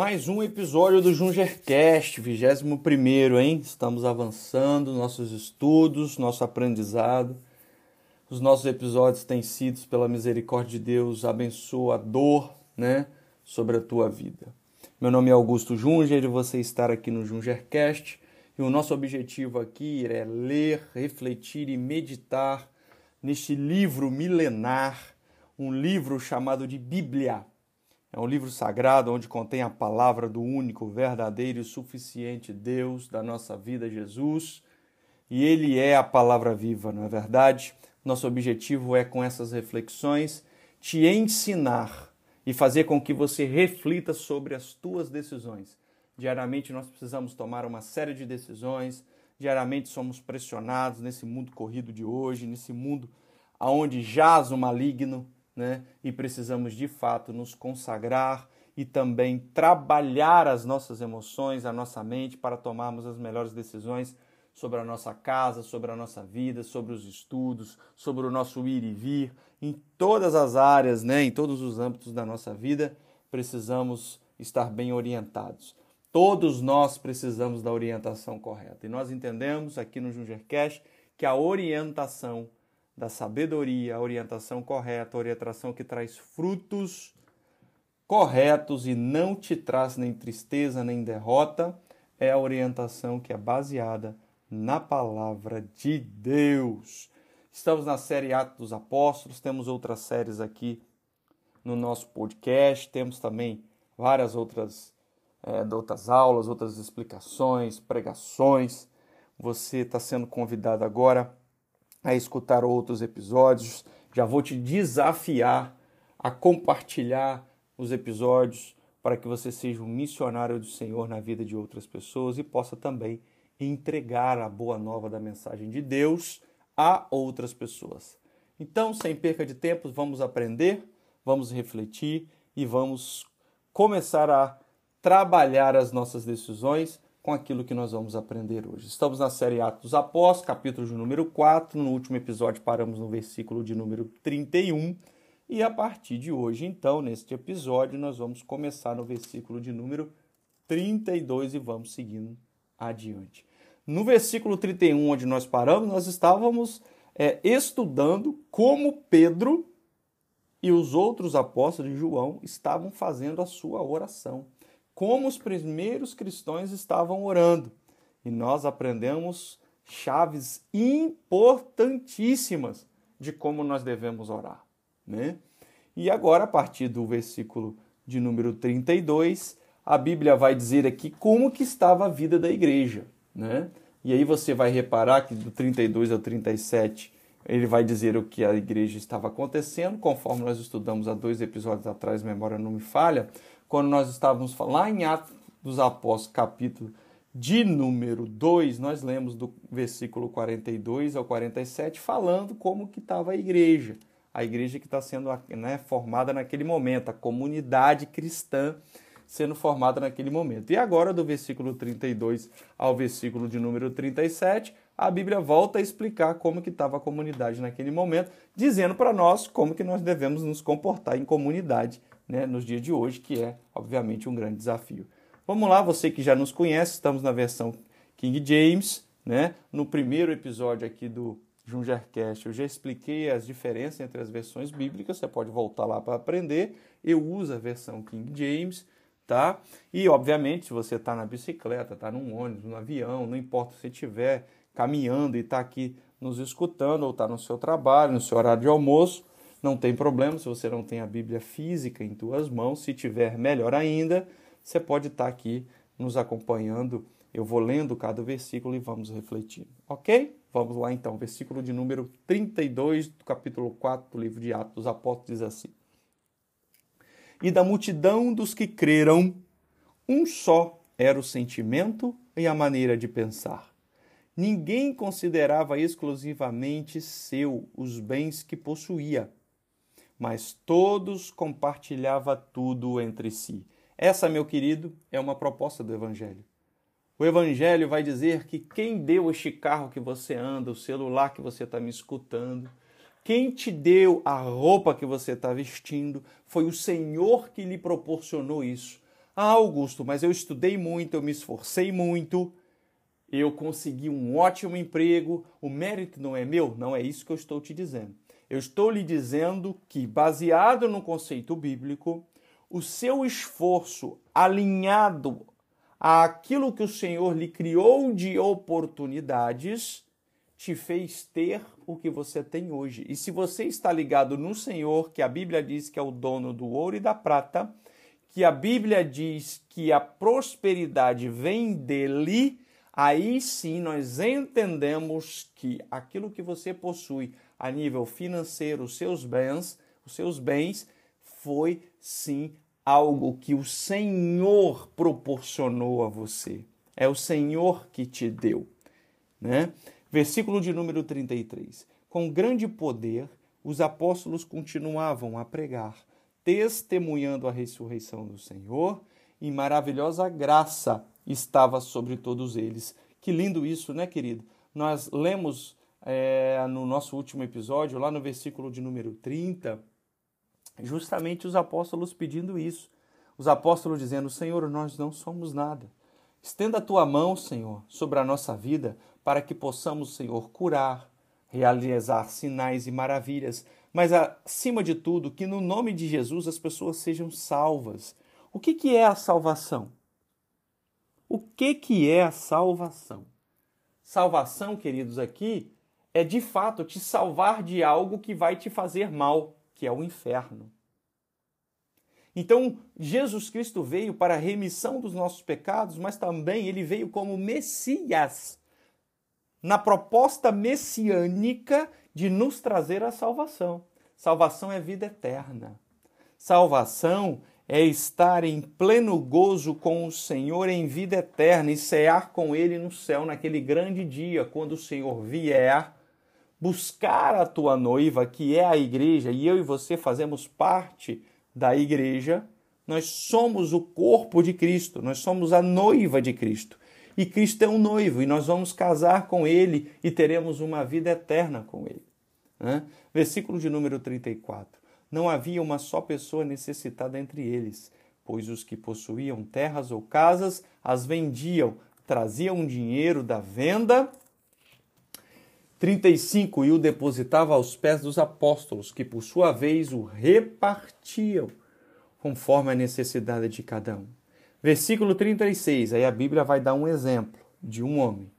Mais um episódio do Jungercast, 21, hein? Estamos avançando nossos estudos, nosso aprendizado. Os nossos episódios têm sido, pela misericórdia de Deus, abençoador, né? Sobre a tua vida. Meu nome é Augusto Junger e você estar aqui no Jungercast. E o nosso objetivo aqui é ler, refletir e meditar neste livro milenar, um livro chamado de Bíblia é um livro sagrado onde contém a palavra do único, verdadeiro e suficiente Deus da nossa vida, Jesus. E ele é a palavra viva, não é verdade? Nosso objetivo é, com essas reflexões, te ensinar e fazer com que você reflita sobre as tuas decisões. Diariamente nós precisamos tomar uma série de decisões, diariamente somos pressionados nesse mundo corrido de hoje, nesse mundo aonde jaz o maligno, né? E precisamos de fato nos consagrar e também trabalhar as nossas emoções, a nossa mente para tomarmos as melhores decisões sobre a nossa casa, sobre a nossa vida, sobre os estudos, sobre o nosso ir e vir, em todas as áreas, né, em todos os âmbitos da nossa vida, precisamos estar bem orientados. Todos nós precisamos da orientação correta. E nós entendemos aqui no Jungercast que a orientação da sabedoria, a orientação correta, a orientação que traz frutos corretos e não te traz nem tristeza nem derrota, é a orientação que é baseada na palavra de Deus. Estamos na série Atos dos Apóstolos, temos outras séries aqui no nosso podcast, temos também várias outras, é, outras aulas, outras explicações, pregações. Você está sendo convidado agora a escutar outros episódios. Já vou te desafiar a compartilhar os episódios para que você seja um missionário do Senhor na vida de outras pessoas e possa também entregar a boa nova da mensagem de Deus a outras pessoas. Então, sem perca de tempo, vamos aprender, vamos refletir e vamos começar a trabalhar as nossas decisões com aquilo que nós vamos aprender hoje. Estamos na série Atos dos Apóstolos, capítulo de número 4. No último episódio paramos no versículo de número 31. E a partir de hoje, então, neste episódio, nós vamos começar no versículo de número 32 e vamos seguindo adiante. No versículo 31, onde nós paramos, nós estávamos é, estudando como Pedro e os outros apóstolos de João estavam fazendo a sua oração como os primeiros cristãos estavam orando. E nós aprendemos chaves importantíssimas de como nós devemos orar, né? E agora, a partir do versículo de número 32, a Bíblia vai dizer aqui como que estava a vida da igreja, né? E aí você vai reparar que do 32 ao 37 ele vai dizer o que a igreja estava acontecendo, conforme nós estudamos há dois episódios atrás, memória não me falha, quando nós estávamos lá em Atos dos Apóstolos, capítulo de número 2, nós lemos do versículo 42 ao 47, falando como que estava a igreja. A igreja que está sendo né, formada naquele momento, a comunidade cristã sendo formada naquele momento. E agora, do versículo 32 ao versículo de número 37, a Bíblia volta a explicar como que estava a comunidade naquele momento, dizendo para nós como que nós devemos nos comportar em comunidade né, nos dias de hoje, que é, obviamente, um grande desafio. Vamos lá, você que já nos conhece, estamos na versão King James, né? No primeiro episódio aqui do Jungercast, eu já expliquei as diferenças entre as versões bíblicas, você pode voltar lá para aprender. Eu uso a versão King James, tá? E, obviamente, se você está na bicicleta, está num ônibus, no avião, não importa se estiver caminhando e está aqui nos escutando ou está no seu trabalho, no seu horário de almoço, não tem problema se você não tem a Bíblia física em tuas mãos. Se tiver, melhor ainda, você pode estar aqui nos acompanhando. Eu vou lendo cada versículo e vamos refletir, ok? Vamos lá então, versículo de número 32 do capítulo 4 do livro de Atos dos Apóstolos diz assim: E da multidão dos que creram, um só era o sentimento e a maneira de pensar. Ninguém considerava exclusivamente seu os bens que possuía mas todos compartilhava tudo entre si. Essa, meu querido, é uma proposta do Evangelho. O Evangelho vai dizer que quem deu este carro que você anda, o celular que você está me escutando, quem te deu a roupa que você está vestindo, foi o Senhor que lhe proporcionou isso. Ah, Augusto, mas eu estudei muito, eu me esforcei muito, eu consegui um ótimo emprego, o mérito não é meu? Não é isso que eu estou te dizendo. Eu estou lhe dizendo que, baseado no conceito bíblico, o seu esforço alinhado àquilo que o Senhor lhe criou de oportunidades te fez ter o que você tem hoje. E se você está ligado no Senhor, que a Bíblia diz que é o dono do ouro e da prata, que a Bíblia diz que a prosperidade vem dele, aí sim nós entendemos que aquilo que você possui a nível financeiro, os seus bens, os seus bens, foi sim algo que o Senhor proporcionou a você. É o Senhor que te deu, né? Versículo de número 33. Com grande poder, os apóstolos continuavam a pregar, testemunhando a ressurreição do Senhor, e maravilhosa graça estava sobre todos eles. Que lindo isso, né, querido? Nós lemos é, no nosso último episódio, lá no versículo de número 30, justamente os apóstolos pedindo isso. Os apóstolos dizendo: Senhor, nós não somos nada. Estenda a tua mão, Senhor, sobre a nossa vida, para que possamos, Senhor, curar, realizar sinais e maravilhas, mas acima de tudo, que no nome de Jesus as pessoas sejam salvas. O que, que é a salvação? O que, que é a salvação? Salvação, queridos, aqui é de fato te salvar de algo que vai te fazer mal, que é o inferno. Então, Jesus Cristo veio para a remissão dos nossos pecados, mas também ele veio como Messias, na proposta messiânica de nos trazer a salvação. Salvação é vida eterna. Salvação é estar em pleno gozo com o Senhor em vida eterna e cear com Ele no céu naquele grande dia, quando o Senhor vier buscar a tua noiva, que é a igreja, e eu e você fazemos parte da igreja. Nós somos o corpo de Cristo, nós somos a noiva de Cristo. E Cristo é um noivo, e nós vamos casar com Ele e teremos uma vida eterna com Ele. Né? Versículo de número 34 não havia uma só pessoa necessitada entre eles, pois os que possuíam terras ou casas as vendiam, traziam dinheiro da venda. 35 e o depositava aos pés dos apóstolos, que por sua vez o repartiam conforme a necessidade de cada um. Versículo 36, aí a Bíblia vai dar um exemplo de um homem.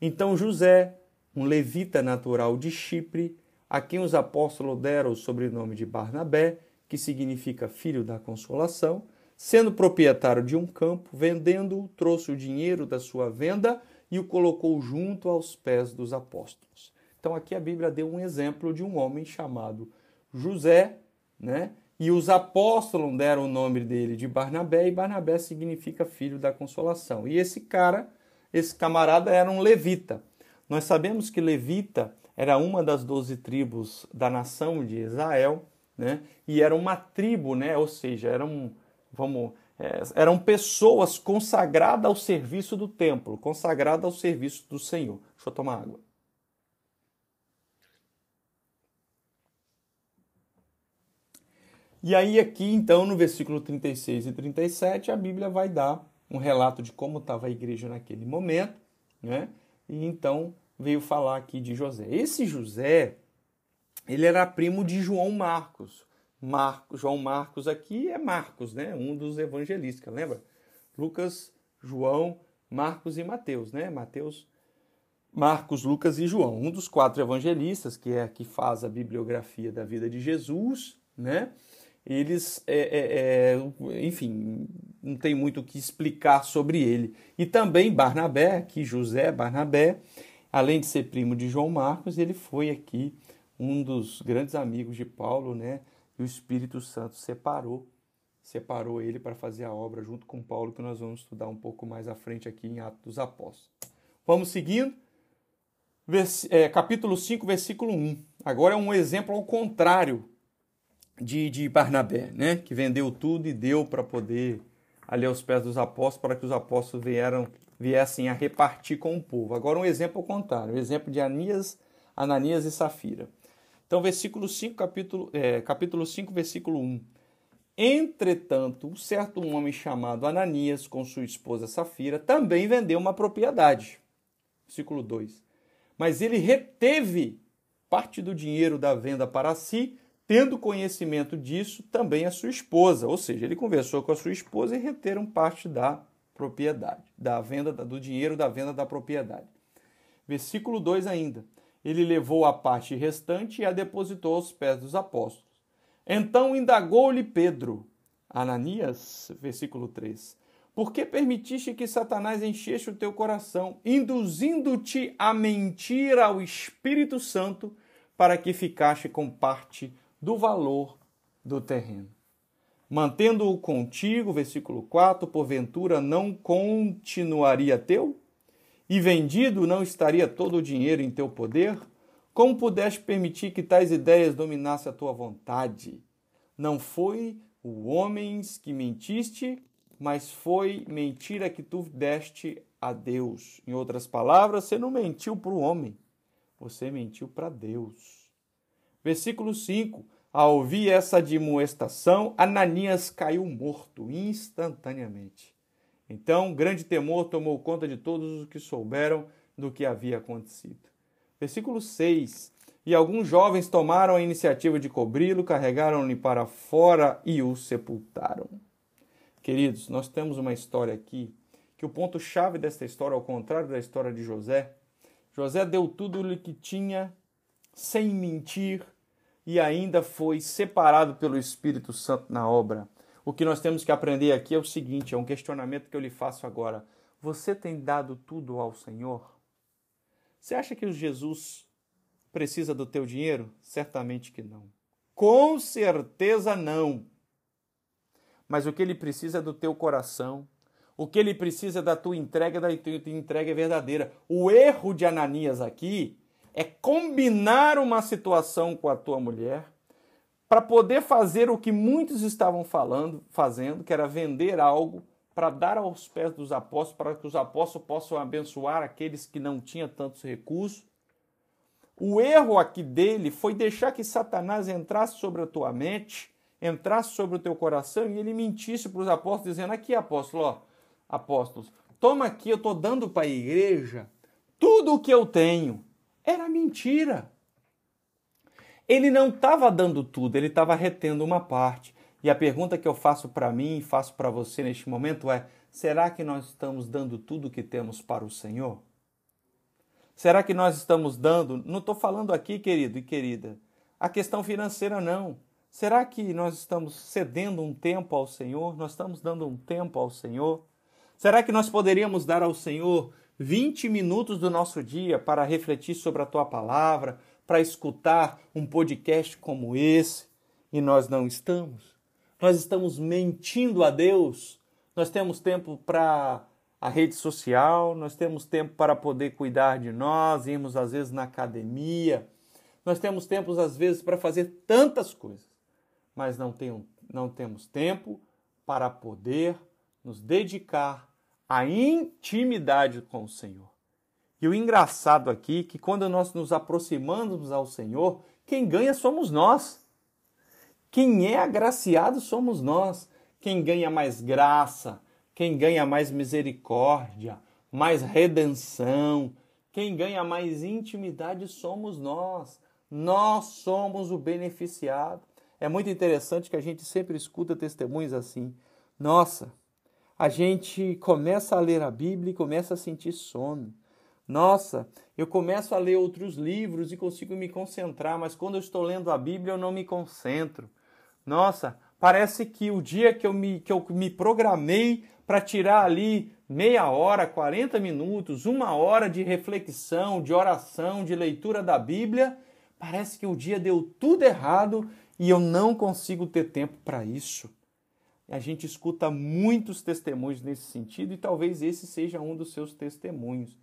Então José, um levita natural de Chipre, a quem os apóstolos deram o sobrenome de Barnabé, que significa filho da consolação, sendo proprietário de um campo, vendendo-o, trouxe o dinheiro da sua venda e o colocou junto aos pés dos apóstolos. Então aqui a Bíblia deu um exemplo de um homem chamado José, né? E os apóstolos deram o nome dele de Barnabé, e Barnabé significa filho da consolação. E esse cara, esse camarada era um levita. Nós sabemos que levita era uma das doze tribos da nação de Israel, né? E era uma tribo, né? Ou seja, eram, vamos, é, eram pessoas consagradas ao serviço do templo, consagradas ao serviço do Senhor. Deixa eu tomar água. E aí, aqui, então, no versículo 36 e 37, a Bíblia vai dar um relato de como estava a igreja naquele momento, né? E então veio falar aqui de José. Esse José, ele era primo de João Marcos. João Marcos aqui é Marcos, né? Um dos evangelistas, lembra? Lucas, João, Marcos e Mateus, né? Mateus, Marcos, Lucas e João, um dos quatro evangelistas que é que faz a bibliografia da vida de Jesus, né? Eles, é, é, é, enfim, não tem muito o que explicar sobre ele. E também Barnabé, que José Barnabé, Além de ser primo de João Marcos, ele foi aqui um dos grandes amigos de Paulo, né? E o Espírito Santo separou, separou ele para fazer a obra junto com Paulo, que nós vamos estudar um pouco mais à frente aqui em Atos dos Apóstolos. Vamos seguindo. Vers é, capítulo 5, versículo 1. Agora é um exemplo ao contrário de, de Barnabé, né? Que vendeu tudo e deu para poder ali aos pés dos apóstolos, para que os apóstolos vieram viessem a repartir com o povo. Agora um exemplo ao contrário, o exemplo de Anias, Ananias e Safira. Então, versículo 5, capítulo, é, capítulo 5, versículo 1. Entretanto, um certo homem chamado Ananias, com sua esposa Safira, também vendeu uma propriedade. Versículo 2. Mas ele reteve parte do dinheiro da venda para si, tendo conhecimento disso também a sua esposa. Ou seja, ele conversou com a sua esposa e reteram parte da propriedade, da venda do dinheiro da venda da propriedade. Versículo 2 ainda. Ele levou a parte restante e a depositou aos pés dos apóstolos. Então indagou-lhe Pedro, Ananias, versículo 3. Por que permitiste que Satanás enchesse o teu coração, induzindo-te a mentir ao Espírito Santo para que ficaste com parte do valor do terreno. Mantendo-o contigo, versículo 4, porventura não continuaria teu? E vendido não estaria todo o dinheiro em teu poder? Como pudeste permitir que tais ideias dominassem a tua vontade? Não foi o homens que mentiste, mas foi mentira que tu deste a Deus. Em outras palavras, você não mentiu para o homem, você mentiu para Deus. Versículo 5. Ao ouvir essa admoestação, Ananias caiu morto instantaneamente. Então, grande temor tomou conta de todos os que souberam do que havia acontecido. Versículo 6. E alguns jovens tomaram a iniciativa de cobri-lo, carregaram-lhe para fora e o sepultaram. Queridos, nós temos uma história aqui que o ponto-chave desta história, ao contrário da história de José, José deu tudo o que tinha sem mentir e ainda foi separado pelo Espírito Santo na obra. O que nós temos que aprender aqui é o seguinte: é um questionamento que eu lhe faço agora. Você tem dado tudo ao Senhor? Você acha que Jesus precisa do teu dinheiro? Certamente que não. Com certeza não. Mas o que ele precisa é do teu coração. O que ele precisa é da tua entrega, da tua entrega verdadeira. O erro de Ananias aqui é combinar uma situação com a tua mulher para poder fazer o que muitos estavam falando, fazendo, que era vender algo para dar aos pés dos apóstolos, para que os apóstolos possam abençoar aqueles que não tinham tantos recursos. O erro aqui dele foi deixar que Satanás entrasse sobre a tua mente, entrasse sobre o teu coração e ele mentisse para os apóstolos, dizendo: Aqui, apóstolo, ó, apóstolos, toma aqui, eu estou dando para a igreja tudo o que eu tenho. Era mentira. Ele não estava dando tudo, ele estava retendo uma parte. E a pergunta que eu faço para mim e faço para você neste momento é: será que nós estamos dando tudo o que temos para o Senhor? Será que nós estamos dando? Não estou falando aqui, querido e querida, a questão financeira não. Será que nós estamos cedendo um tempo ao Senhor? Nós estamos dando um tempo ao Senhor? Será que nós poderíamos dar ao Senhor 20 minutos do nosso dia para refletir sobre a tua palavra, para escutar um podcast como esse? E nós não estamos. Nós estamos mentindo a Deus. Nós temos tempo para a rede social, nós temos tempo para poder cuidar de nós, irmos às vezes na academia, nós temos tempos às vezes para fazer tantas coisas, mas não, tem, não temos tempo para poder nos dedicar à intimidade com o Senhor. E o engraçado aqui é que quando nós nos aproximamos ao Senhor, quem ganha somos nós. Quem é agraciado somos nós. Quem ganha mais graça, quem ganha mais misericórdia, mais redenção, quem ganha mais intimidade somos nós. Nós somos o beneficiado. É muito interessante que a gente sempre escuta testemunhos assim. Nossa, a gente começa a ler a Bíblia e começa a sentir sono. Nossa, eu começo a ler outros livros e consigo me concentrar, mas quando eu estou lendo a Bíblia eu não me concentro. Nossa, parece que o dia que eu me, que eu me programei para tirar ali meia hora, 40 minutos, uma hora de reflexão, de oração, de leitura da Bíblia, parece que o dia deu tudo errado e eu não consigo ter tempo para isso. A gente escuta muitos testemunhos nesse sentido e talvez esse seja um dos seus testemunhos,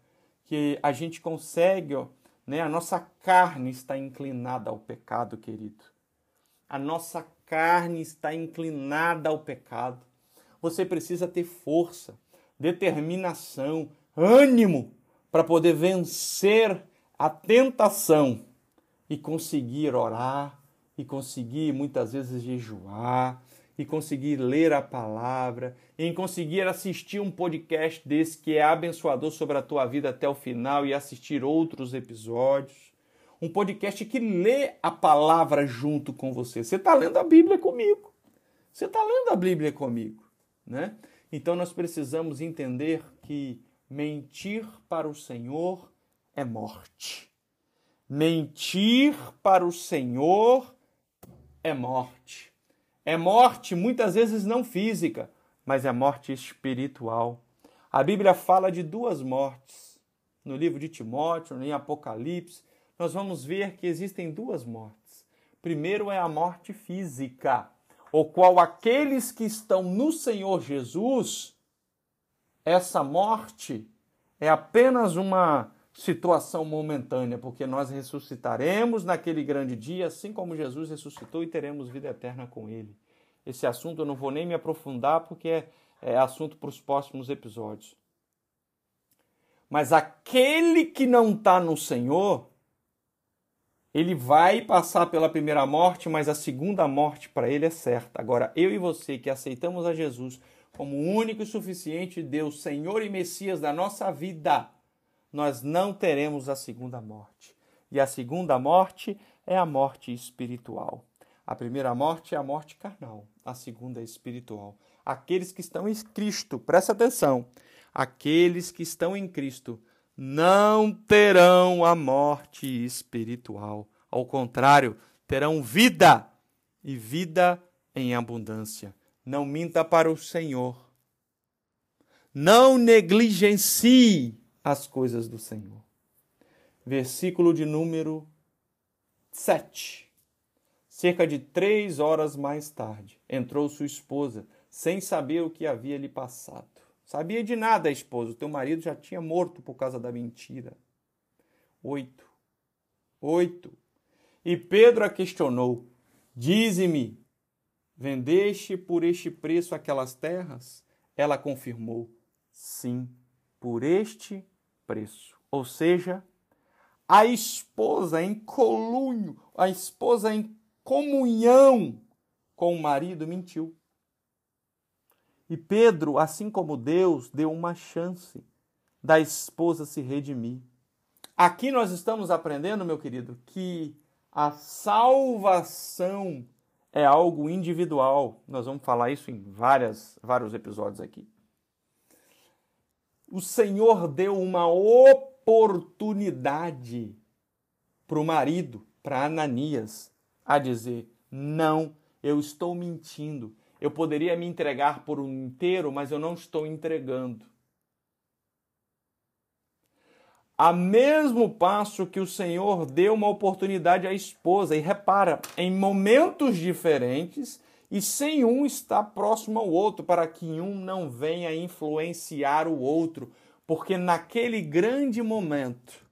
que a gente consegue, ó, né, a nossa carne está inclinada ao pecado, querido. A nossa carne está inclinada ao pecado você precisa ter força, determinação, ânimo para poder vencer a tentação e conseguir orar, e conseguir muitas vezes jejuar, e conseguir ler a palavra, em conseguir assistir um podcast desse que é abençoador sobre a tua vida até o final e assistir outros episódios. Um podcast que lê a palavra junto com você. Você está lendo a Bíblia comigo. Você está lendo a Bíblia comigo, né? Então nós precisamos entender que mentir para o Senhor é morte. Mentir para o Senhor é morte. É morte muitas vezes não física, mas é morte espiritual. A Bíblia fala de duas mortes. No livro de Timóteo, em Apocalipse, nós vamos ver que existem duas mortes. Primeiro é a morte física, o qual aqueles que estão no Senhor Jesus, essa morte é apenas uma situação momentânea, porque nós ressuscitaremos naquele grande dia, assim como Jesus ressuscitou e teremos vida eterna com ele. Esse assunto eu não vou nem me aprofundar, porque é, é assunto para os próximos episódios. Mas aquele que não está no Senhor, ele vai passar pela primeira morte, mas a segunda morte para ele é certa. Agora, eu e você que aceitamos a Jesus como único e suficiente Deus, Senhor e Messias da nossa vida, nós não teremos a segunda morte. E a segunda morte é a morte espiritual. A primeira morte é a morte carnal, a segunda é espiritual. Aqueles que estão em Cristo, presta atenção, aqueles que estão em Cristo não terão a morte espiritual. Ao contrário, terão vida e vida em abundância. Não minta para o Senhor. Não negligencie as coisas do Senhor. Versículo de número 7. Cerca de três horas mais tarde, entrou sua esposa, sem saber o que havia lhe passado. Sabia de nada a esposa, o teu marido já tinha morto por causa da mentira. Oito. Oito. E Pedro a questionou: Dize-me, vendeste por este preço aquelas terras? Ela confirmou: Sim, por este preço. Ou seja, a esposa em colunho, a esposa em comunhão com o marido mentiu. E Pedro, assim como Deus, deu uma chance da esposa se redimir. Aqui nós estamos aprendendo, meu querido, que a salvação é algo individual. Nós vamos falar isso em várias, vários episódios aqui o Senhor deu uma oportunidade para o marido, para Ananias, a dizer: Não, eu estou mentindo. Eu poderia me entregar por um inteiro, mas eu não estou entregando. A mesmo passo que o Senhor deu uma oportunidade à esposa, e repara, em momentos diferentes, e sem um estar próximo ao outro, para que um não venha influenciar o outro, porque naquele grande momento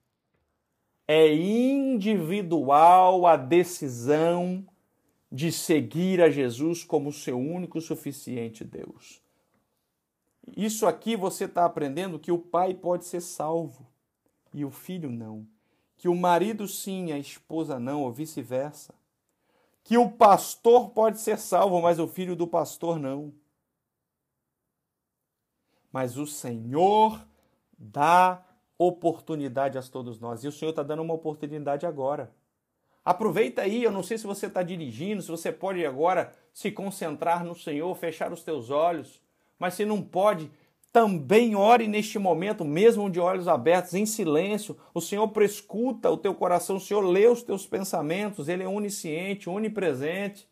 é individual a decisão de seguir a Jesus como seu único suficiente Deus. Isso aqui você está aprendendo que o pai pode ser salvo e o filho não. Que o marido sim, a esposa não, ou vice-versa que o pastor pode ser salvo, mas o filho do pastor não. Mas o Senhor dá oportunidade a todos nós. E o Senhor está dando uma oportunidade agora. Aproveita aí, eu não sei se você está dirigindo, se você pode agora se concentrar no Senhor, fechar os teus olhos. Mas se não pode, também ore neste momento, mesmo de olhos abertos, em silêncio. O Senhor prescuta o teu coração, o Senhor lê os teus pensamentos, Ele é onisciente, onipresente.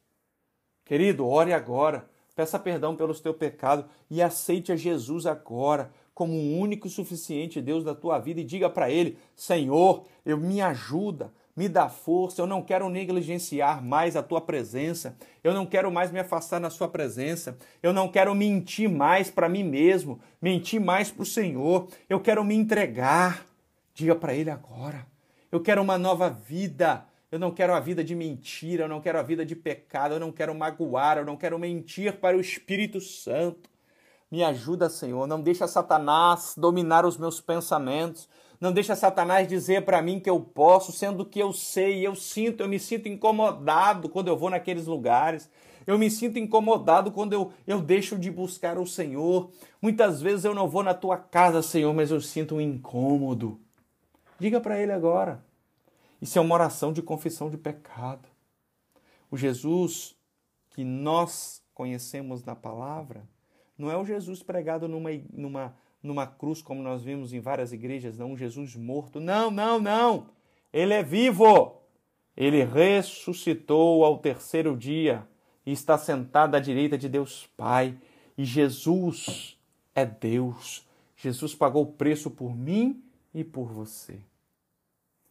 Querido, ore agora, peça perdão pelos teus pecados e aceite a Jesus agora como o único e suficiente Deus da tua vida e diga para Ele: Senhor, eu me ajuda, me dá força, eu não quero negligenciar mais a tua presença, eu não quero mais me afastar na sua presença, eu não quero mentir mais para mim mesmo, mentir mais para o Senhor, eu quero me entregar. Diga para Ele agora: eu quero uma nova vida. Eu não quero a vida de mentira, eu não quero a vida de pecado, eu não quero magoar, eu não quero mentir para o Espírito Santo. Me ajuda, Senhor, não deixa Satanás dominar os meus pensamentos, Não deixa Satanás dizer para mim que eu posso, sendo que eu sei, eu sinto, eu me sinto incomodado quando eu vou naqueles lugares. Eu me sinto incomodado quando eu, eu deixo de buscar o Senhor. Muitas vezes eu não vou na tua casa, Senhor, mas eu sinto um incômodo. Diga para ele agora. Isso é uma oração de confissão de pecado. O Jesus que nós conhecemos na palavra não é o Jesus pregado numa, numa, numa cruz, como nós vimos em várias igrejas, não, um Jesus morto. Não, não, não. Ele é vivo. Ele ressuscitou ao terceiro dia e está sentado à direita de Deus Pai. E Jesus é Deus. Jesus pagou o preço por mim e por você.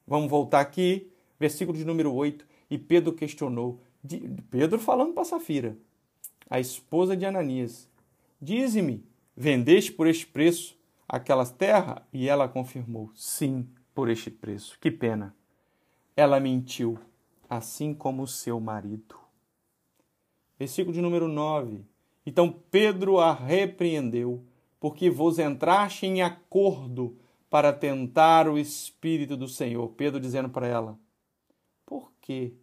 Vamos voltar aqui, versículo de número 8. E Pedro questionou, Pedro falando para Safira, a esposa de Ananias: Dize-me, vendeste por este preço aquelas terras? E ela confirmou: Sim, por este preço. Que pena. Ela mentiu, assim como seu marido. Versículo de número 9. Então Pedro a repreendeu, porque vos entraste em acordo para tentar o Espírito do Senhor. Pedro dizendo para ela: Por que,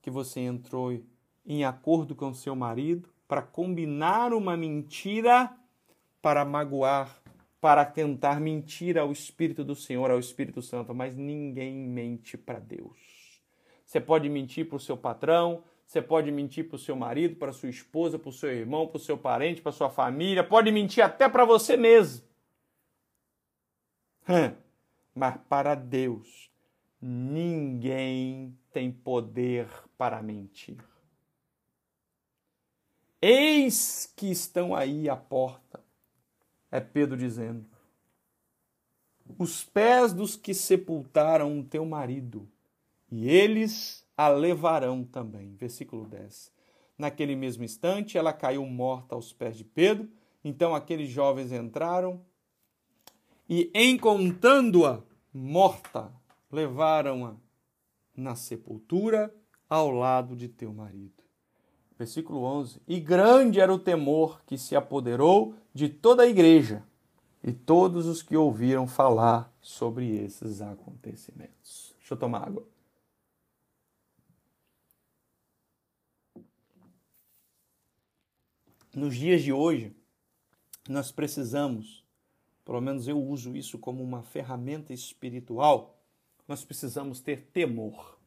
que você entrou em acordo com seu marido? Para combinar uma mentira para magoar, para tentar mentir ao Espírito do Senhor, ao Espírito Santo, mas ninguém mente para Deus. Você pode mentir para o seu patrão, você pode mentir para o seu marido, para sua esposa, para o seu irmão, para o seu parente, para sua família, pode mentir até para você mesmo. Mas para Deus, ninguém tem poder para mentir. Eis que estão aí à porta. É Pedro dizendo: Os pés dos que sepultaram o teu marido, e eles a levarão também. Versículo 10. Naquele mesmo instante, ela caiu morta aos pés de Pedro. Então aqueles jovens entraram e, encontrando-a morta, levaram-a na sepultura ao lado de teu marido. Versículo 11: E grande era o temor que se apoderou de toda a igreja e todos os que ouviram falar sobre esses acontecimentos. Deixa eu tomar água. Nos dias de hoje, nós precisamos, pelo menos eu uso isso como uma ferramenta espiritual, nós precisamos ter temor.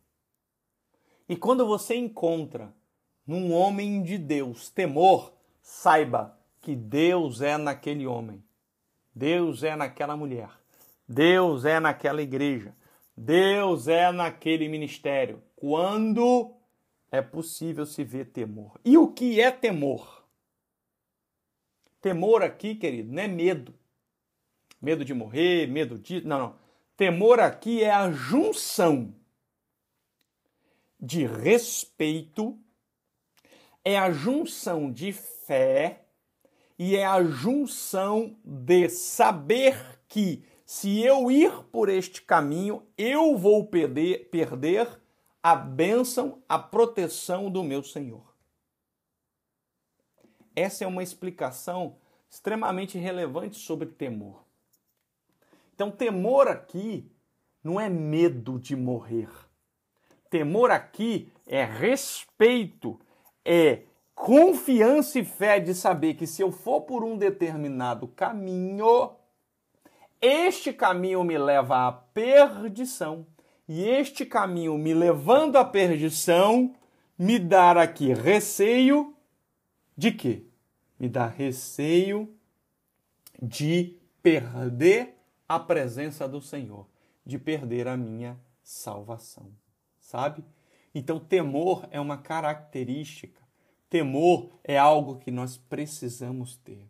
E quando você encontra num homem de Deus, temor, saiba que Deus é naquele homem, Deus é naquela mulher, Deus é naquela igreja, Deus é naquele ministério. Quando é possível se ver temor. E o que é temor? Temor aqui, querido, não é medo. Medo de morrer, medo de. Não, não. Temor aqui é a junção de respeito é a junção de fé e é a junção de saber que se eu ir por este caminho, eu vou perder, perder a bênção, a proteção do meu Senhor. Essa é uma explicação extremamente relevante sobre temor. Então, temor aqui não é medo de morrer. Temor aqui é respeito é confiança e fé de saber que se eu for por um determinado caminho, este caminho me leva à perdição. E este caminho me levando à perdição, me dá aqui receio de quê? Me dá receio de perder a presença do Senhor, de perder a minha salvação. Sabe? Então, temor é uma característica. Temor é algo que nós precisamos ter.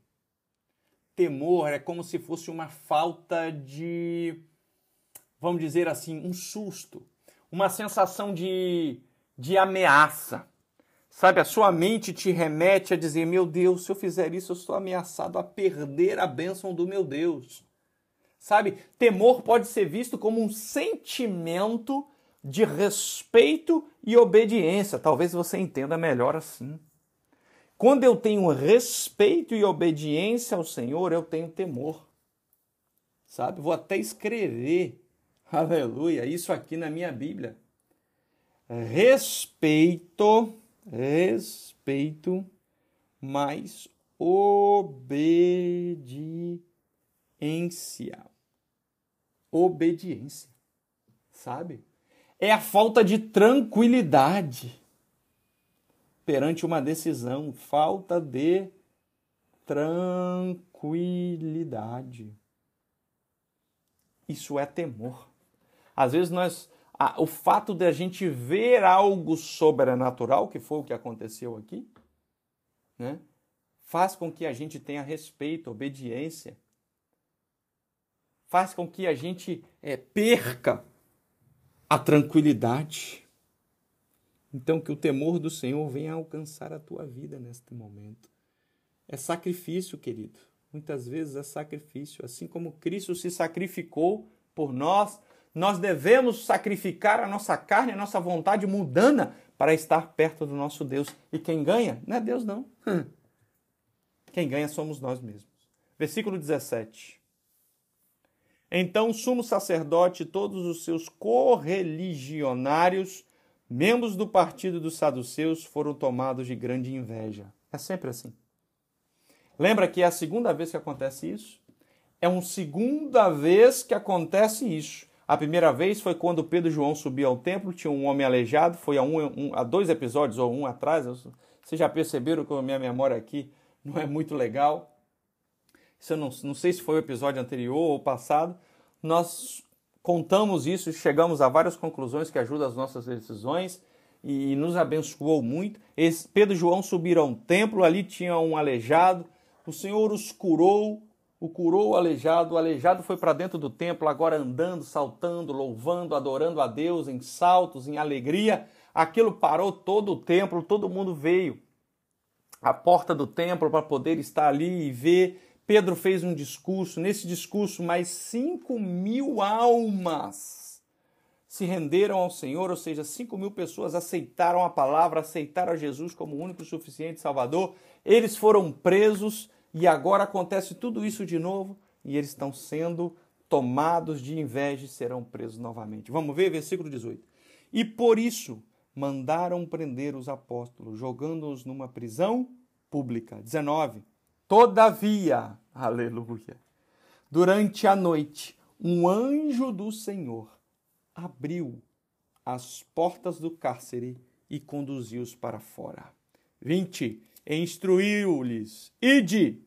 Temor é como se fosse uma falta de, vamos dizer assim, um susto, uma sensação de, de ameaça. Sabe, a sua mente te remete a dizer: meu Deus, se eu fizer isso, eu estou ameaçado a perder a bênção do meu Deus. Sabe, temor pode ser visto como um sentimento de respeito e obediência. Talvez você entenda melhor assim. Quando eu tenho respeito e obediência ao Senhor, eu tenho temor. sabe? Vou até escrever, aleluia, isso aqui na minha Bíblia. Respeito, respeito, mais obediência. Obediência, sabe? É a falta de tranquilidade perante uma decisão, falta de tranquilidade. Isso é temor. Às vezes nós a, o fato de a gente ver algo sobrenatural, que foi o que aconteceu aqui, né, faz com que a gente tenha respeito, obediência, faz com que a gente é, perca a tranquilidade. Então, que o temor do Senhor venha alcançar a tua vida neste momento. É sacrifício, querido. Muitas vezes é sacrifício. Assim como Cristo se sacrificou por nós, nós devemos sacrificar a nossa carne, a nossa vontade mundana para estar perto do nosso Deus. E quem ganha não é Deus, não. Quem ganha somos nós mesmos. Versículo 17. Então o sumo sacerdote e todos os seus correligionários membros do partido dos saduceus foram tomados de grande inveja. É sempre assim. Lembra que é a segunda vez que acontece isso? É uma segunda vez que acontece isso. A primeira vez foi quando Pedro e João subiam ao templo, tinha um homem aleijado, foi há, um, um, há dois episódios ou um atrás. Vocês já perceberam que a minha memória aqui não é muito legal. Isso eu não, não sei se foi o episódio anterior ou passado. Nós contamos isso, chegamos a várias conclusões que ajudam as nossas decisões e nos abençoou muito. Esse Pedro e João subiram ao templo, ali tinha um aleijado, o Senhor os curou, o curou o aleijado, o aleijado foi para dentro do templo, agora andando, saltando, louvando, adorando a Deus em saltos, em alegria. Aquilo parou todo o templo, todo mundo veio à porta do templo para poder estar ali e ver Pedro fez um discurso, nesse discurso, mais 5 mil almas se renderam ao Senhor, ou seja, 5 mil pessoas aceitaram a palavra, aceitaram a Jesus como o único suficiente Salvador. Eles foram presos e agora acontece tudo isso de novo e eles estão sendo tomados de inveja e serão presos novamente. Vamos ver, versículo 18. E por isso mandaram prender os apóstolos, jogando-os numa prisão pública. 19. Todavia, aleluia, durante a noite, um anjo do Senhor abriu as portas do cárcere e conduziu-os para fora. 20. Instruiu-lhes: Ide,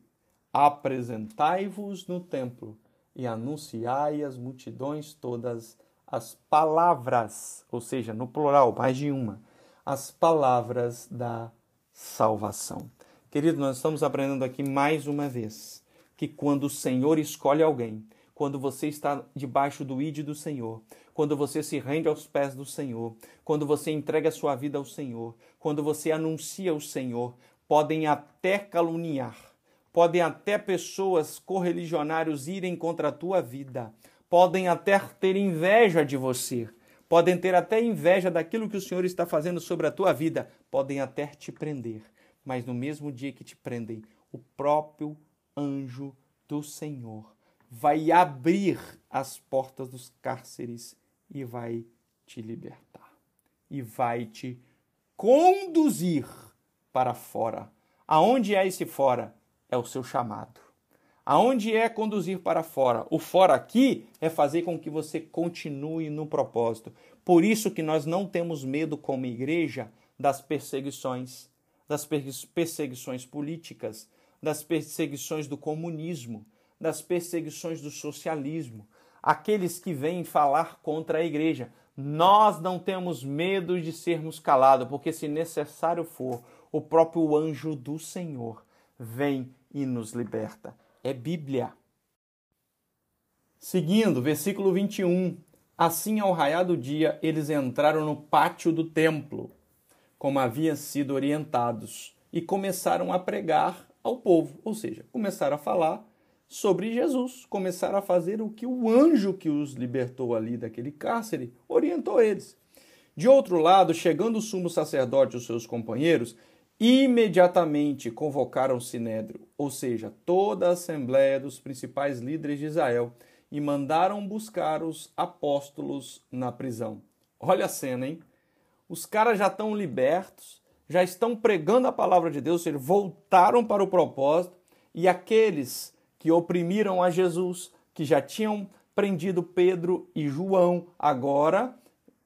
apresentai-vos no templo e anunciai às multidões todas as palavras, ou seja, no plural, mais de uma, as palavras da salvação. Querido, nós estamos aprendendo aqui mais uma vez que quando o Senhor escolhe alguém, quando você está debaixo do ide do Senhor, quando você se rende aos pés do Senhor, quando você entrega a sua vida ao Senhor, quando você anuncia o Senhor, podem até caluniar, podem até pessoas correligionários irem contra a tua vida, podem até ter inveja de você, podem ter até inveja daquilo que o Senhor está fazendo sobre a tua vida, podem até te prender mas no mesmo dia que te prendem, o próprio anjo do Senhor vai abrir as portas dos cárceres e vai te libertar e vai te conduzir para fora. Aonde é esse fora? É o seu chamado. Aonde é conduzir para fora? O fora aqui é fazer com que você continue no propósito. Por isso que nós não temos medo como igreja das perseguições das perseguições políticas, das perseguições do comunismo, das perseguições do socialismo, aqueles que vêm falar contra a igreja. Nós não temos medo de sermos calados, porque se necessário for, o próprio anjo do Senhor vem e nos liberta. É Bíblia. Seguindo, versículo 21. Assim, ao raiar do dia, eles entraram no pátio do templo como haviam sido orientados, e começaram a pregar ao povo, ou seja, começaram a falar sobre Jesus, começaram a fazer o que o anjo que os libertou ali daquele cárcere orientou eles. De outro lado, chegando o sumo sacerdote e os seus companheiros, imediatamente convocaram o sinédrio, ou seja, toda a assembleia dos principais líderes de Israel, e mandaram buscar os apóstolos na prisão. Olha a cena, hein? Os caras já estão libertos, já estão pregando a palavra de Deus, eles voltaram para o propósito, e aqueles que oprimiram a Jesus, que já tinham prendido Pedro e João, agora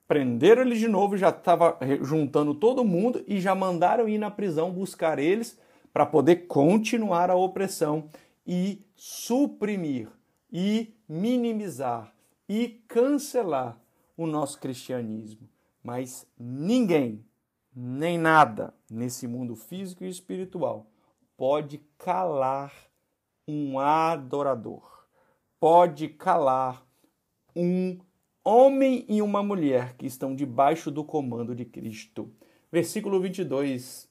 prenderam eles de novo, já estava juntando todo mundo e já mandaram ir na prisão buscar eles para poder continuar a opressão e suprimir e minimizar e cancelar o nosso cristianismo. Mas ninguém, nem nada nesse mundo físico e espiritual pode calar um adorador, pode calar um homem e uma mulher que estão debaixo do comando de Cristo. Versículo 22.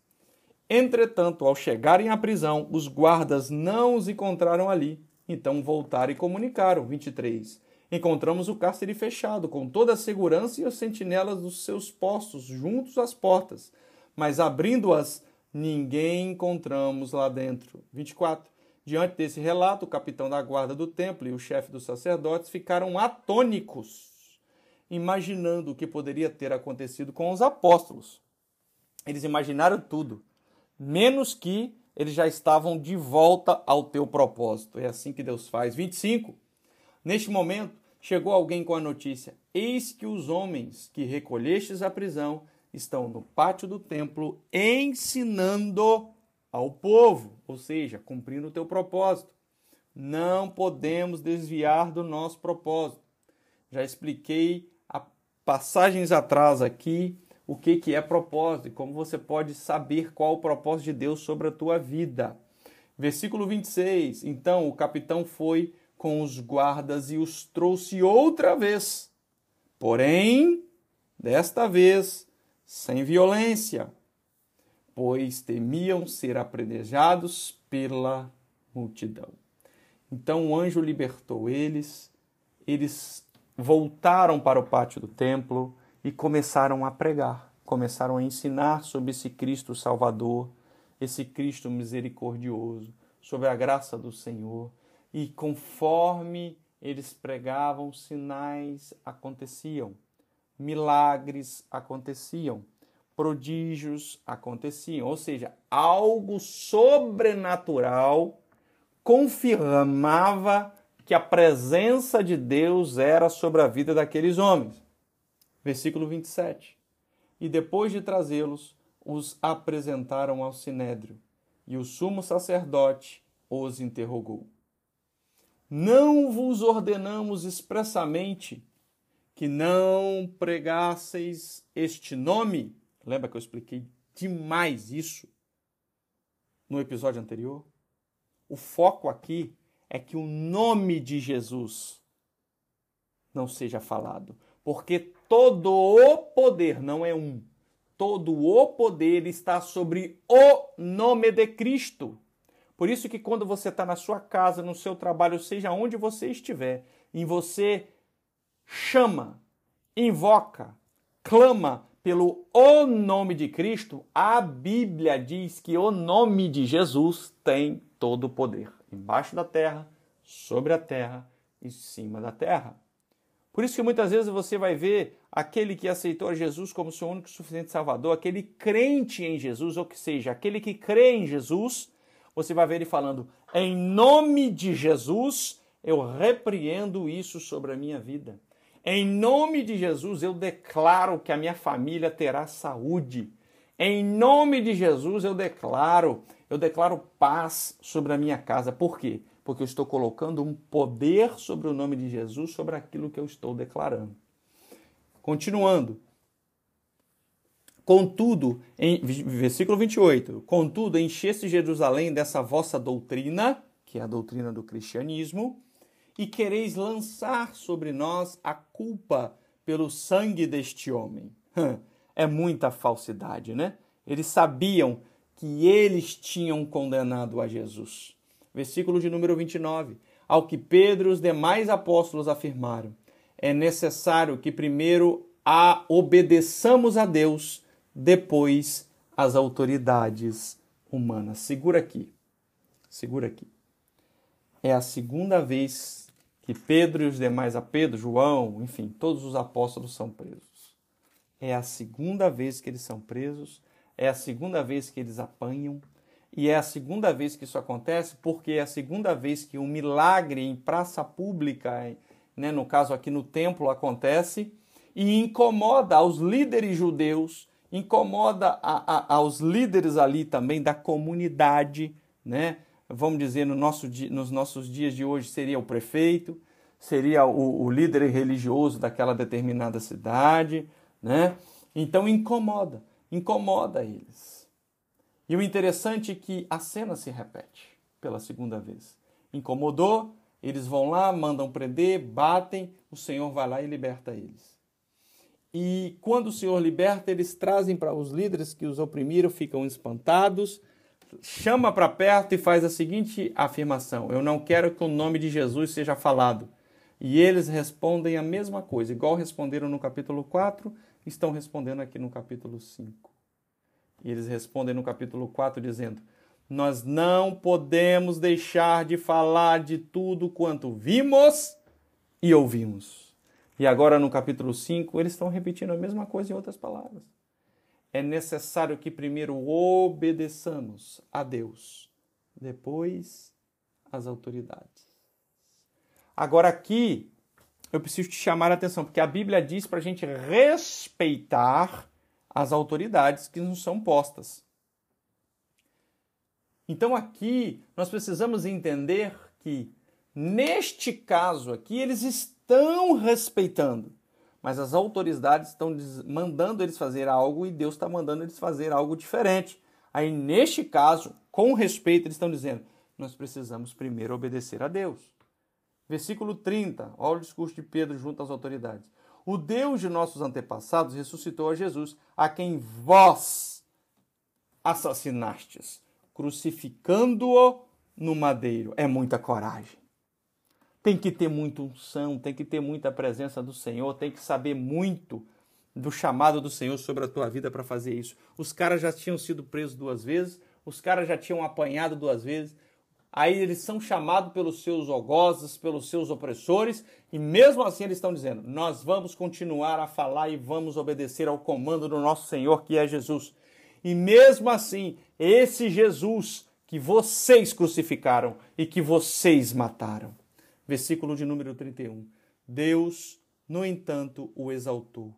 Entretanto, ao chegarem à prisão, os guardas não os encontraram ali. Então voltaram e comunicaram. 23. Encontramos o cárcere fechado, com toda a segurança e os sentinelas dos seus postos juntos às portas. Mas abrindo-as, ninguém encontramos lá dentro. 24. Diante desse relato, o capitão da guarda do templo e o chefe dos sacerdotes ficaram atônicos, imaginando o que poderia ter acontecido com os apóstolos. Eles imaginaram tudo, menos que eles já estavam de volta ao teu propósito. É assim que Deus faz. 25. Neste momento, chegou alguém com a notícia: Eis que os homens que recolhestes à prisão estão no pátio do templo ensinando ao povo, ou seja, cumprindo o teu propósito. Não podemos desviar do nosso propósito. Já expliquei passagens atrás aqui o que, que é propósito e como você pode saber qual o propósito de Deus sobre a tua vida. Versículo 26. Então o capitão foi com os guardas e os trouxe outra vez. Porém, desta vez, sem violência, pois temiam ser apredejados pela multidão. Então o anjo libertou eles, eles voltaram para o pátio do templo e começaram a pregar, começaram a ensinar sobre esse Cristo Salvador, esse Cristo misericordioso, sobre a graça do Senhor. E conforme eles pregavam, sinais aconteciam, milagres aconteciam, prodígios aconteciam, ou seja, algo sobrenatural confirmava que a presença de Deus era sobre a vida daqueles homens. Versículo 27. E depois de trazê-los, os apresentaram ao sinédrio, e o sumo sacerdote os interrogou. Não vos ordenamos expressamente que não pregasseis este nome? Lembra que eu expliquei demais isso no episódio anterior? O foco aqui é que o nome de Jesus não seja falado, porque todo o poder não é um. Todo o poder está sobre o nome de Cristo. Por isso que quando você está na sua casa, no seu trabalho, seja onde você estiver, e você chama, invoca, clama pelo o nome de Cristo, a Bíblia diz que o nome de Jesus tem todo o poder, embaixo da terra, sobre a terra e cima da terra. Por isso que muitas vezes você vai ver aquele que aceitou Jesus como seu único e suficiente Salvador, aquele crente em Jesus, ou que seja, aquele que crê em Jesus, você vai ver ele falando: em nome de Jesus, eu repreendo isso sobre a minha vida. Em nome de Jesus, eu declaro que a minha família terá saúde. Em nome de Jesus, eu declaro, eu declaro paz sobre a minha casa. Por quê? porque eu estou colocando um poder sobre o nome de Jesus, sobre aquilo que eu estou declarando. Continuando. Contudo, em versículo 28, contudo, enchesse Jerusalém dessa vossa doutrina, que é a doutrina do cristianismo, e quereis lançar sobre nós a culpa pelo sangue deste homem. É muita falsidade, né? Eles sabiam que eles tinham condenado a Jesus versículo de número 29, ao que Pedro e os demais apóstolos afirmaram: é necessário que primeiro a obedeçamos a Deus, depois às autoridades humanas. Segura aqui. Segura aqui. É a segunda vez que Pedro e os demais, a Pedro, João, enfim, todos os apóstolos são presos. É a segunda vez que eles são presos, é a segunda vez que eles apanham, e é a segunda vez que isso acontece, porque é a segunda vez que um milagre em praça pública, né, no caso aqui no templo, acontece e incomoda aos líderes judeus, incomoda a, a, aos líderes ali também da comunidade, né? Vamos dizer, no nosso, nos nossos dias de hoje seria o prefeito, seria o, o líder religioso daquela determinada cidade, né? Então incomoda, incomoda eles. E o interessante é que a cena se repete pela segunda vez. Incomodou, eles vão lá, mandam prender, batem, o Senhor vai lá e liberta eles. E quando o Senhor liberta, eles trazem para os líderes que os oprimiram, ficam espantados, chama para perto e faz a seguinte afirmação: Eu não quero que o nome de Jesus seja falado. E eles respondem a mesma coisa, igual responderam no capítulo 4, estão respondendo aqui no capítulo 5. E eles respondem no capítulo 4 dizendo: Nós não podemos deixar de falar de tudo quanto vimos e ouvimos. E agora no capítulo 5, eles estão repetindo a mesma coisa em outras palavras. É necessário que primeiro obedeçamos a Deus, depois às autoridades. Agora aqui, eu preciso te chamar a atenção, porque a Bíblia diz para a gente respeitar as autoridades que nos são postas. Então aqui nós precisamos entender que, neste caso aqui, eles estão respeitando, mas as autoridades estão mandando eles fazer algo e Deus está mandando eles fazer algo diferente. Aí, neste caso, com respeito, eles estão dizendo: nós precisamos primeiro obedecer a Deus. Versículo 30, olha o discurso de Pedro junto às autoridades. O Deus de nossos antepassados ressuscitou a Jesus, a quem vós assassinastes, crucificando-o no madeiro. É muita coragem. Tem que ter muita unção, tem que ter muita presença do Senhor, tem que saber muito do chamado do Senhor sobre a tua vida para fazer isso. Os caras já tinham sido presos duas vezes, os caras já tinham apanhado duas vezes. Aí eles são chamados pelos seus algozes, pelos seus opressores, e mesmo assim eles estão dizendo: Nós vamos continuar a falar e vamos obedecer ao comando do nosso Senhor, que é Jesus. E mesmo assim, esse Jesus que vocês crucificaram e que vocês mataram versículo de número 31. Deus, no entanto, o exaltou,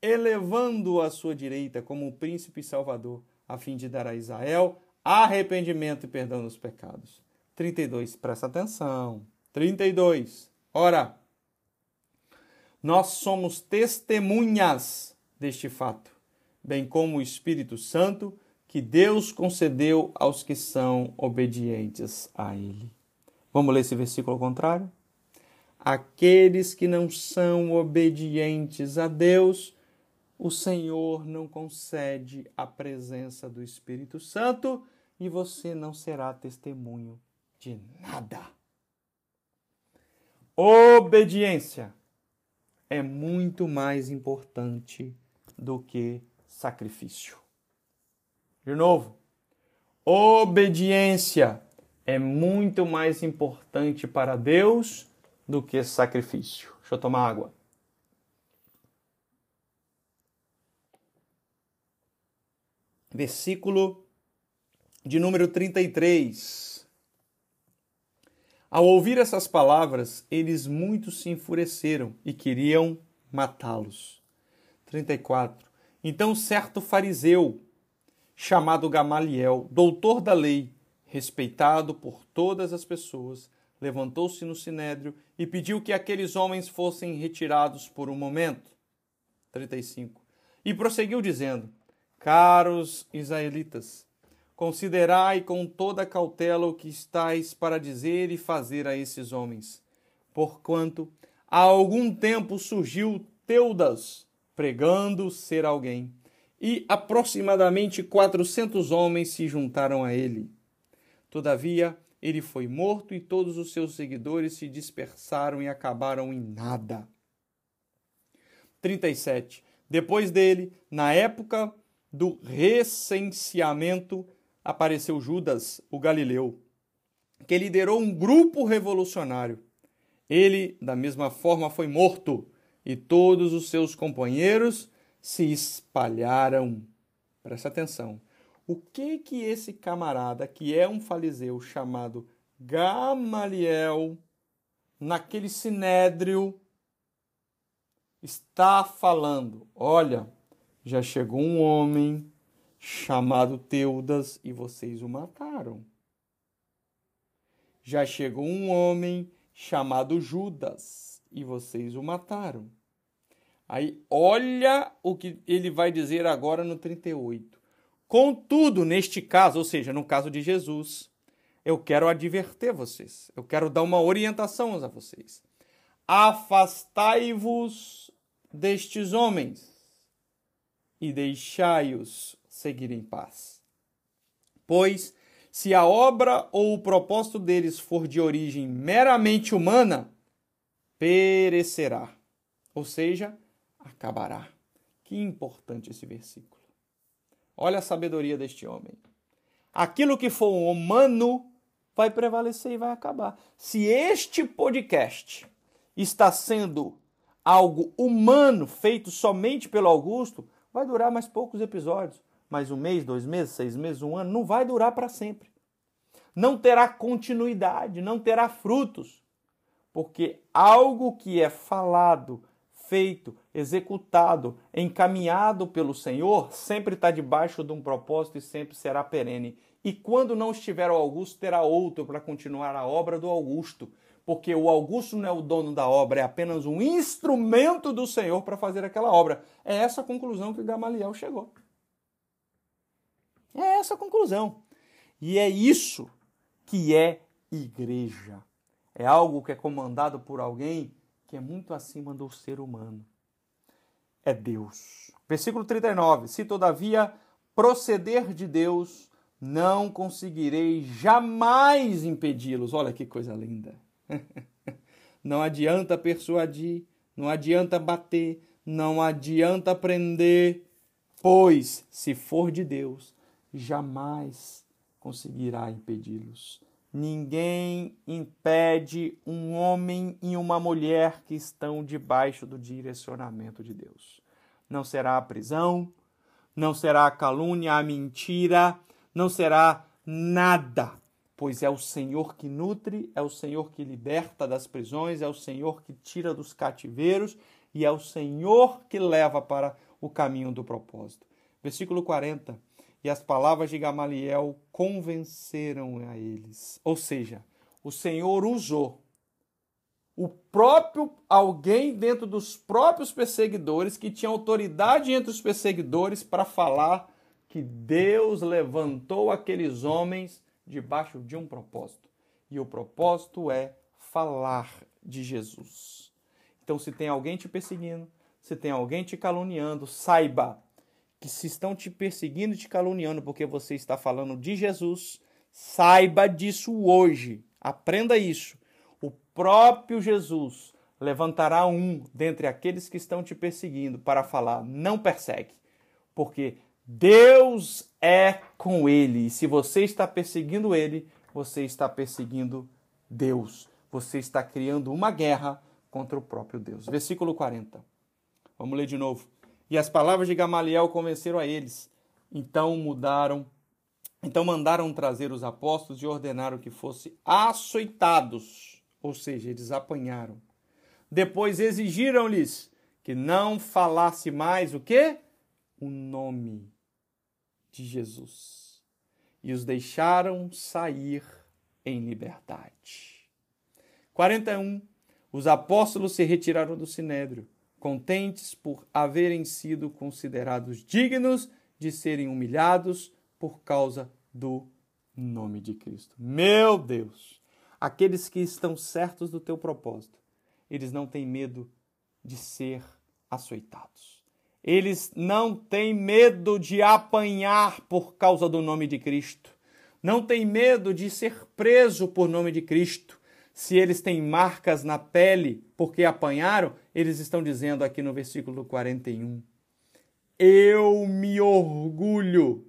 elevando-o à sua direita como o príncipe e salvador, a fim de dar a Israel arrependimento e perdão dos pecados. 32, presta atenção. 32. Ora, nós somos testemunhas deste fato, bem como o Espírito Santo que Deus concedeu aos que são obedientes a Ele. Vamos ler esse versículo ao contrário? Aqueles que não são obedientes a Deus, o Senhor não concede a presença do Espírito Santo e você não será testemunho de nada. Obediência é muito mais importante do que sacrifício. De novo, obediência é muito mais importante para Deus do que sacrifício. Deixa eu tomar água. Versículo de número 33. Ao ouvir essas palavras, eles muito se enfureceram e queriam matá-los. 34. Então certo fariseu, chamado Gamaliel, doutor da lei, respeitado por todas as pessoas, levantou-se no sinédrio e pediu que aqueles homens fossem retirados por um momento. 35. E prosseguiu dizendo: Caros israelitas, considerai com toda cautela o que estáis para dizer e fazer a esses homens, porquanto há algum tempo surgiu Teudas pregando ser alguém, e aproximadamente quatrocentos homens se juntaram a ele. Todavia, ele foi morto e todos os seus seguidores se dispersaram e acabaram em nada. 37. Depois dele, na época do recenseamento, apareceu Judas, o Galileu, que liderou um grupo revolucionário. Ele, da mesma forma, foi morto, e todos os seus companheiros se espalharam. Presta atenção. O que que esse camarada, que é um fariseu chamado Gamaliel, naquele sinédrio, está falando? Olha, já chegou um homem chamado Teudas e vocês o mataram. Já chegou um homem chamado Judas e vocês o mataram. Aí olha o que ele vai dizer agora no 38. Contudo, neste caso, ou seja, no caso de Jesus, eu quero adverter vocês, eu quero dar uma orientação a vocês. Afastai-vos destes homens e deixai-os seguir em paz. Pois, se a obra ou o propósito deles for de origem meramente humana, perecerá, ou seja, acabará. Que importante esse versículo. Olha a sabedoria deste homem. Aquilo que for humano vai prevalecer e vai acabar. Se este podcast está sendo algo humano feito somente pelo Augusto, vai durar mais poucos episódios. Mais um mês, dois meses, seis meses, um ano, não vai durar para sempre. Não terá continuidade, não terá frutos. Porque algo que é falado, feito, executado, encaminhado pelo Senhor, sempre está debaixo de um propósito e sempre será perene. E quando não estiver o Augusto, terá outro para continuar a obra do Augusto porque o Augusto não é o dono da obra, é apenas um instrumento do Senhor para fazer aquela obra. É essa a conclusão que Gamaliel chegou. É essa a conclusão. E é isso que é igreja. É algo que é comandado por alguém que é muito acima do ser humano. É Deus. Versículo 39. Se todavia proceder de Deus, não conseguirei jamais impedi-los. Olha que coisa linda. não adianta persuadir, não adianta bater, não adianta prender, pois, se for de Deus, jamais conseguirá impedi-los. Ninguém impede um homem e uma mulher que estão debaixo do direcionamento de Deus. Não será a prisão, não será a calúnia, a mentira, não será nada pois é o Senhor que nutre, é o Senhor que liberta das prisões, é o Senhor que tira dos cativeiros e é o Senhor que leva para o caminho do propósito. Versículo 40. E as palavras de Gamaliel convenceram a eles. Ou seja, o Senhor usou o próprio alguém dentro dos próprios perseguidores que tinha autoridade entre os perseguidores para falar que Deus levantou aqueles homens debaixo de um propósito. E o propósito é falar de Jesus. Então, se tem alguém te perseguindo, se tem alguém te caluniando, saiba que se estão te perseguindo e te caluniando porque você está falando de Jesus, saiba disso hoje. Aprenda isso. O próprio Jesus levantará um dentre aqueles que estão te perseguindo para falar: não persegue, porque Deus é com ele. E se você está perseguindo ele, você está perseguindo Deus. Você está criando uma guerra contra o próprio Deus. Versículo 40. Vamos ler de novo. E as palavras de Gamaliel convenceram a eles. Então mudaram, então mandaram trazer os apóstolos e ordenaram que fossem açoitados, ou seja, eles apanharam. Depois exigiram-lhes que não falasse mais o quê? O nome de Jesus e os deixaram sair em liberdade. 41. Os apóstolos se retiraram do sinédrio, contentes por haverem sido considerados dignos de serem humilhados por causa do nome de Cristo. Meu Deus! Aqueles que estão certos do teu propósito, eles não têm medo de ser açoitados. Eles não têm medo de apanhar por causa do nome de Cristo. Não têm medo de ser preso por nome de Cristo. Se eles têm marcas na pele porque apanharam, eles estão dizendo aqui no versículo 41: Eu me orgulho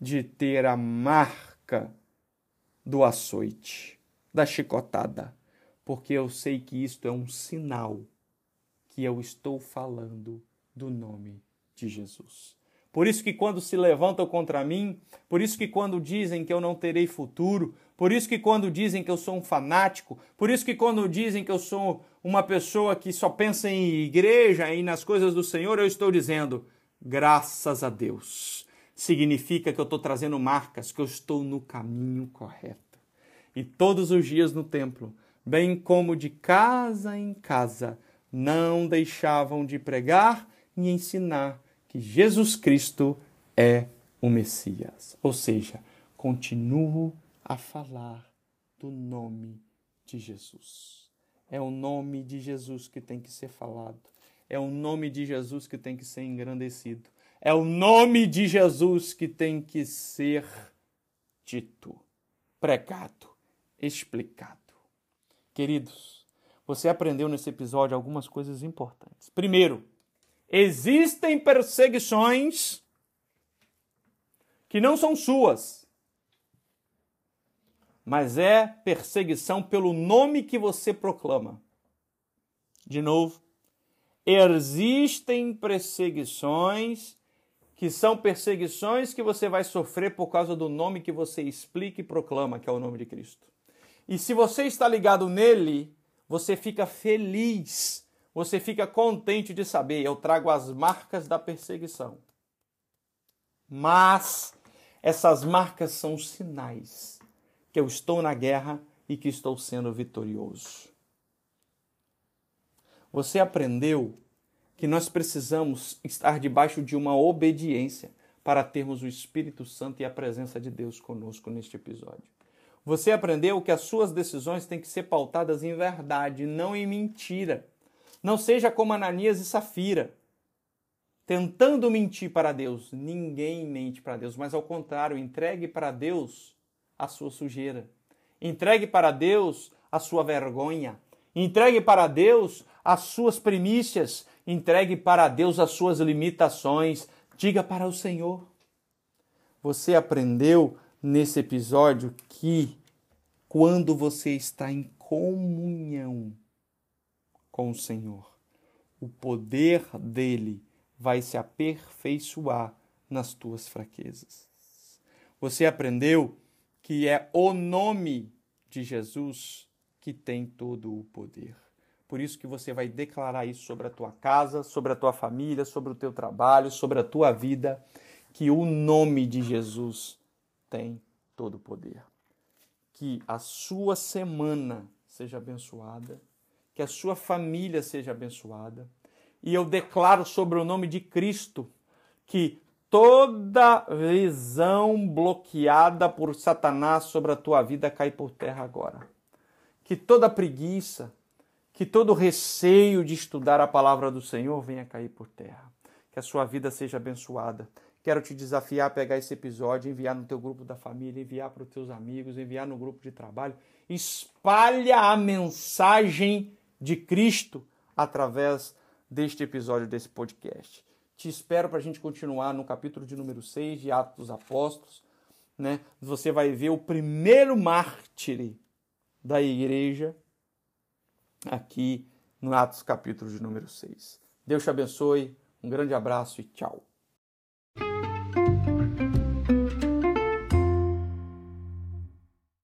de ter a marca do açoite, da chicotada, porque eu sei que isto é um sinal que eu estou falando do nome de Jesus. Por isso que quando se levantam contra mim, por isso que quando dizem que eu não terei futuro, por isso que quando dizem que eu sou um fanático, por isso que quando dizem que eu sou uma pessoa que só pensa em igreja e nas coisas do Senhor, eu estou dizendo, graças a Deus. Significa que eu estou trazendo marcas, que eu estou no caminho correto. E todos os dias no templo, bem como de casa em casa, não deixavam de pregar e ensinar que Jesus Cristo é o Messias. Ou seja, continuo a falar do nome de Jesus. É o nome de Jesus que tem que ser falado. É o nome de Jesus que tem que ser engrandecido. É o nome de Jesus que tem que ser dito, pregado, explicado. Queridos, você aprendeu nesse episódio algumas coisas importantes. Primeiro, Existem perseguições que não são suas, mas é perseguição pelo nome que você proclama. De novo, existem perseguições que são perseguições que você vai sofrer por causa do nome que você explica e proclama, que é o nome de Cristo. E se você está ligado nele, você fica feliz você fica contente de saber, eu trago as marcas da perseguição. Mas essas marcas são sinais que eu estou na guerra e que estou sendo vitorioso. Você aprendeu que nós precisamos estar debaixo de uma obediência para termos o Espírito Santo e a presença de Deus conosco neste episódio. Você aprendeu que as suas decisões têm que ser pautadas em verdade, não em mentira. Não seja como Ananias e Safira, tentando mentir para Deus. Ninguém mente para Deus, mas ao contrário, entregue para Deus a sua sujeira. Entregue para Deus a sua vergonha. Entregue para Deus as suas primícias. Entregue para Deus as suas limitações. Diga para o Senhor. Você aprendeu nesse episódio que quando você está em comunhão com o Senhor. O poder dele vai se aperfeiçoar nas tuas fraquezas. Você aprendeu que é o nome de Jesus que tem todo o poder. Por isso que você vai declarar isso sobre a tua casa, sobre a tua família, sobre o teu trabalho, sobre a tua vida, que o nome de Jesus tem todo o poder. Que a sua semana seja abençoada que a sua família seja abençoada. E eu declaro sobre o nome de Cristo que toda visão bloqueada por Satanás sobre a tua vida cai por terra agora. Que toda preguiça, que todo receio de estudar a palavra do Senhor venha cair por terra. Que a sua vida seja abençoada. Quero te desafiar a pegar esse episódio, enviar no teu grupo da família, enviar para os teus amigos, enviar no grupo de trabalho. Espalha a mensagem de Cristo através deste episódio desse podcast. Te espero para a gente continuar no capítulo de número 6 de Atos dos Apóstolos. Né? Você vai ver o primeiro mártir da igreja aqui no Atos capítulo de número 6. Deus te abençoe, um grande abraço e tchau.